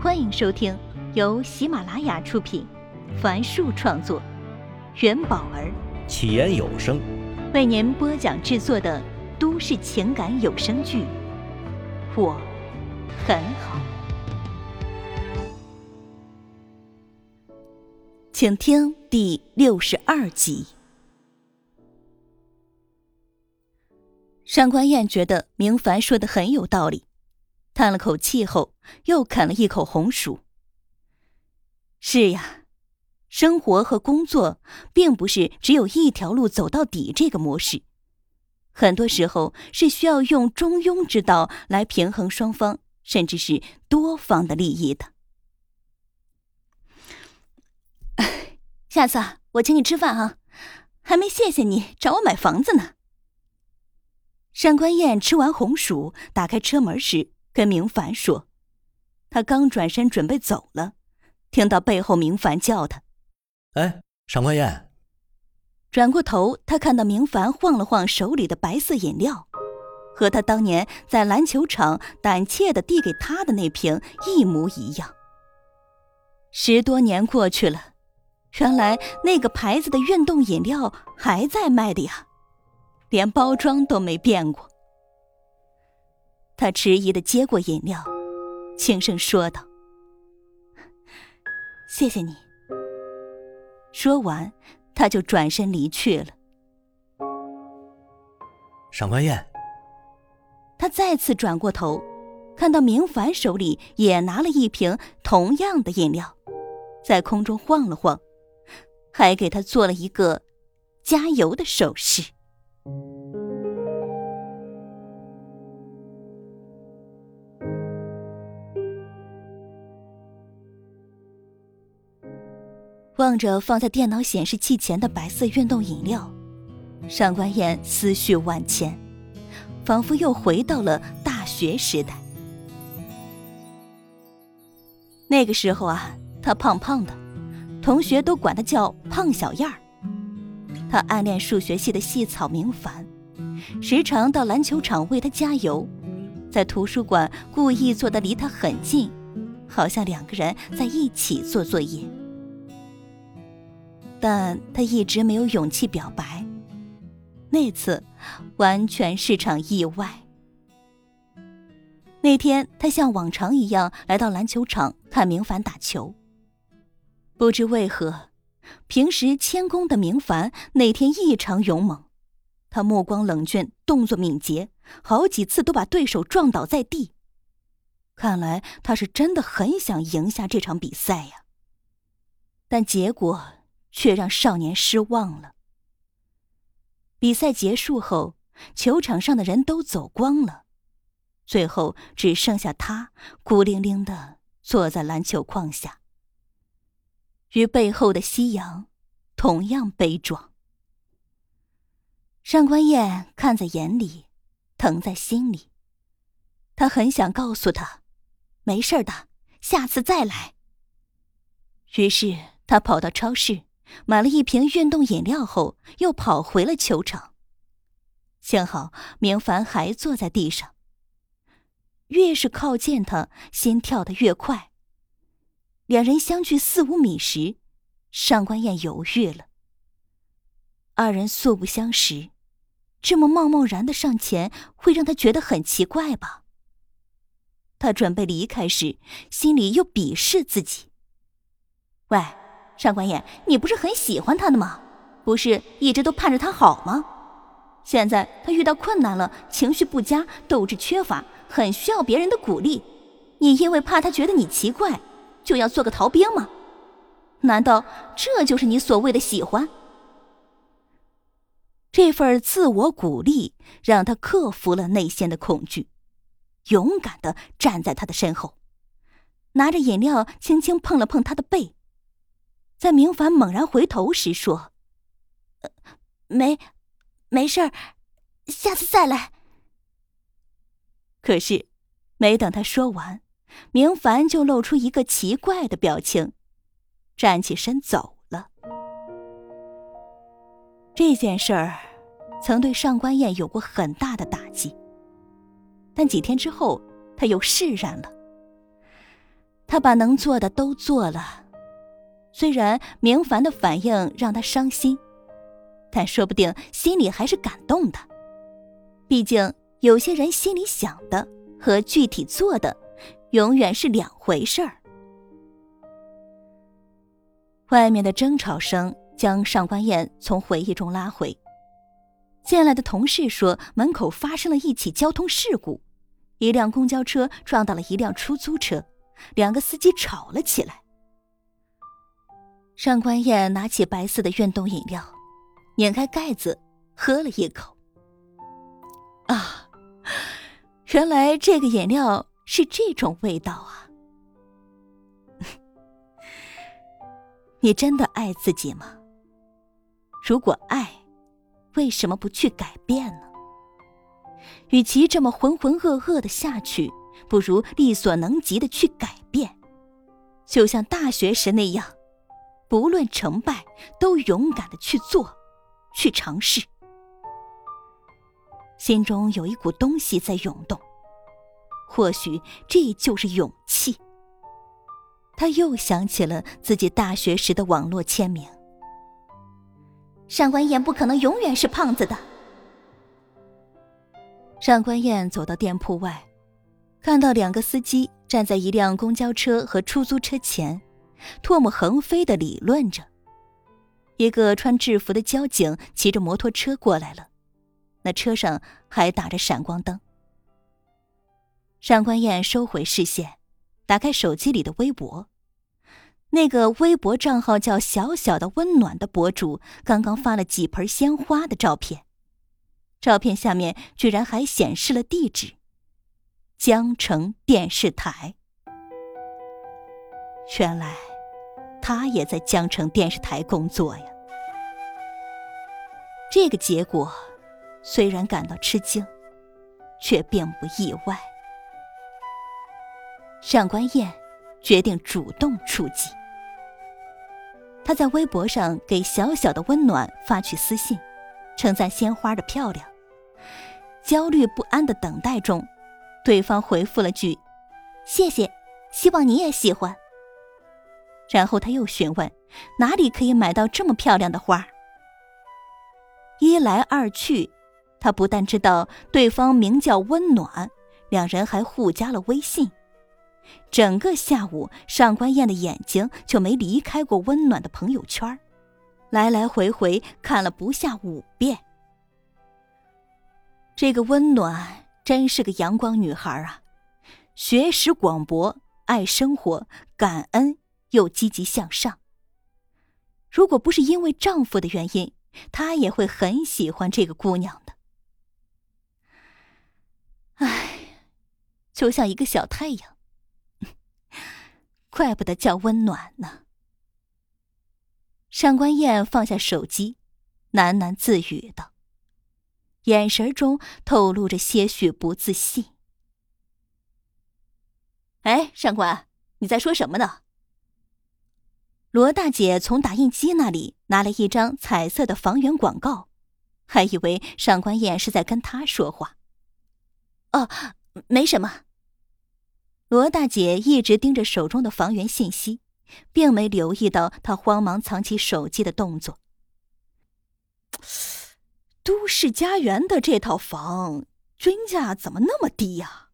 欢迎收听由喜马拉雅出品，凡树创作，元宝儿起言有声为您播讲制作的都市情感有声剧《我很好》，请听第六十二集。上官燕觉得明凡说的很有道理。叹了口气后，又啃了一口红薯。是呀，生活和工作并不是只有一条路走到底这个模式，很多时候是需要用中庸之道来平衡双方，甚至是多方的利益的。下次我请你吃饭啊，还没谢谢你找我买房子呢。上官燕吃完红薯，打开车门时。跟明凡说，他刚转身准备走了，听到背后明凡叫他：“哎，上官燕。”转过头，他看到明凡晃了晃手里的白色饮料，和他当年在篮球场胆怯的递给他的那瓶一模一样。十多年过去了，原来那个牌子的运动饮料还在卖的呀，连包装都没变过。他迟疑的接过饮料，轻声说道：“谢谢你。”说完，他就转身离去了。上官燕。他再次转过头，看到明凡手里也拿了一瓶同样的饮料，在空中晃了晃，还给他做了一个加油的手势。望着放在电脑显示器前的白色运动饮料，上官燕思绪万千，仿佛又回到了大学时代。那个时候啊，她胖胖的，同学都管她叫胖小燕儿。她暗恋数学系的系草明凡，时常到篮球场为他加油，在图书馆故意坐得离他很近，好像两个人在一起做作业。但他一直没有勇气表白，那次完全是场意外。那天，他像往常一样来到篮球场看明凡打球。不知为何，平时谦恭的明凡那天异常勇猛，他目光冷峻，动作敏捷，好几次都把对手撞倒在地。看来他是真的很想赢下这场比赛呀。但结果……却让少年失望了。比赛结束后，球场上的人都走光了，最后只剩下他孤零零的坐在篮球框下，与背后的夕阳同样悲壮。上官燕看在眼里，疼在心里，他很想告诉他，没事的，下次再来。于是他跑到超市。买了一瓶运动饮料后，又跑回了球场。幸好明凡还坐在地上。越是靠近他，心跳的越快。两人相距四五米时，上官燕犹豫了。二人素不相识，这么贸贸然的上前，会让他觉得很奇怪吧？他准备离开时，心里又鄙视自己。喂。上官燕，你不是很喜欢他的吗？不是一直都盼着他好吗？现在他遇到困难了，情绪不佳，斗志缺乏，很需要别人的鼓励。你因为怕他觉得你奇怪，就要做个逃兵吗？难道这就是你所谓的喜欢？这份自我鼓励让他克服了内心的恐惧，勇敢的站在他的身后，拿着饮料轻轻碰了碰他的背。在明凡猛然回头时，说：“没，没事儿，下次再来。”可是，没等他说完，明凡就露出一个奇怪的表情，站起身走了。这件事儿曾对上官燕有过很大的打击，但几天之后，他又释然了。他把能做的都做了，虽然明凡的反应让他伤心，但说不定心里还是感动的。毕竟有些人心里想的和具体做的，永远是两回事儿。外面的争吵声将上官燕从回忆中拉回。进来的同事说，门口发生了一起交通事故，一辆公交车撞到了一辆出租车。两个司机吵了起来。上官燕拿起白色的运动饮料，拧开盖子，喝了一口。啊，原来这个饮料是这种味道啊！你真的爱自己吗？如果爱，为什么不去改变呢？与其这么浑浑噩噩的下去。不如力所能及的去改变，就像大学时那样，不论成败，都勇敢的去做，去尝试。心中有一股东西在涌动，或许这就是勇气。他又想起了自己大学时的网络签名：“上官燕不可能永远是胖子的。”上官燕走到店铺外。看到两个司机站在一辆公交车和出租车前，唾沫横飞的理论着。一个穿制服的交警骑着摩托车过来了，那车上还打着闪光灯。上官燕收回视线，打开手机里的微博，那个微博账号叫“小小的温暖”的博主刚刚发了几盆鲜花的照片，照片下面居然还显示了地址。江城电视台，原来他也在江城电视台工作呀。这个结果虽然感到吃惊，却并不意外。上官燕决定主动出击。他在微博上给小小的温暖发去私信，称赞鲜花的漂亮。焦虑不安的等待中。对方回复了句：“谢谢，希望你也喜欢。”然后他又询问：“哪里可以买到这么漂亮的花？”一来二去，他不但知道对方名叫温暖，两人还互加了微信。整个下午，上官燕的眼睛就没离开过温暖的朋友圈，来来回回看了不下五遍。这个温暖。真是个阳光女孩啊，学识广博，爱生活，感恩又积极向上。如果不是因为丈夫的原因，她也会很喜欢这个姑娘的。唉，就像一个小太阳，怪不得叫温暖呢。上官燕放下手机，喃喃自语道。眼神中透露着些许不自信。哎，上官，你在说什么呢？罗大姐从打印机那里拿了一张彩色的房源广告，还以为上官燕是在跟她说话。哦，没什么。罗大姐一直盯着手中的房源信息，并没留意到她慌忙藏起手机的动作。都市家园的这套房均价怎么那么低呀？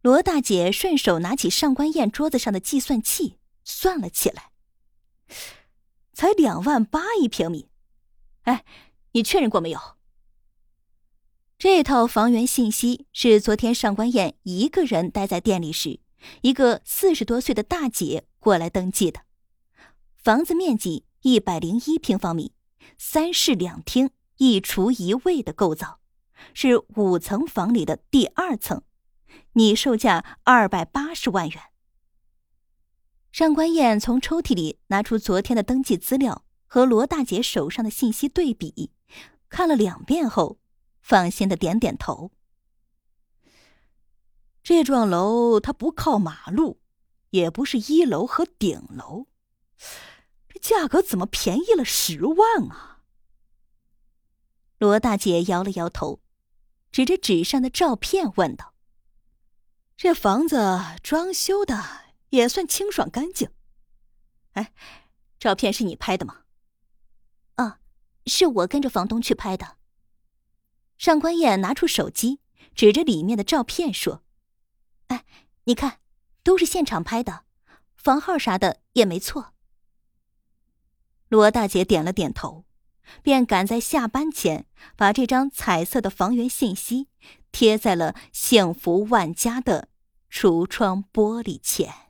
罗大姐顺手拿起上官燕桌子上的计算器算了起来，才两万八一平米。哎，你确认过没有？这套房源信息是昨天上官燕一个人待在店里时，一个四十多岁的大姐过来登记的。房子面积一百零一平方米，三室两厅。一厨一卫的构造，是五层房里的第二层，拟售价二百八十万元。上官燕从抽屉里拿出昨天的登记资料和罗大姐手上的信息对比，看了两遍后，放心的点点头。这幢楼它不靠马路，也不是一楼和顶楼，这价格怎么便宜了十万啊？罗大姐摇了摇头，指着纸上的照片问道：“这房子装修的也算清爽干净。哎，照片是你拍的吗？啊，是我跟着房东去拍的。上官燕拿出手机，指着里面的照片说：“哎，你看，都是现场拍的，房号啥的也没错。”罗大姐点了点头，便赶在下班前把这张彩色的房源信息贴在了幸福万家的橱窗玻璃前。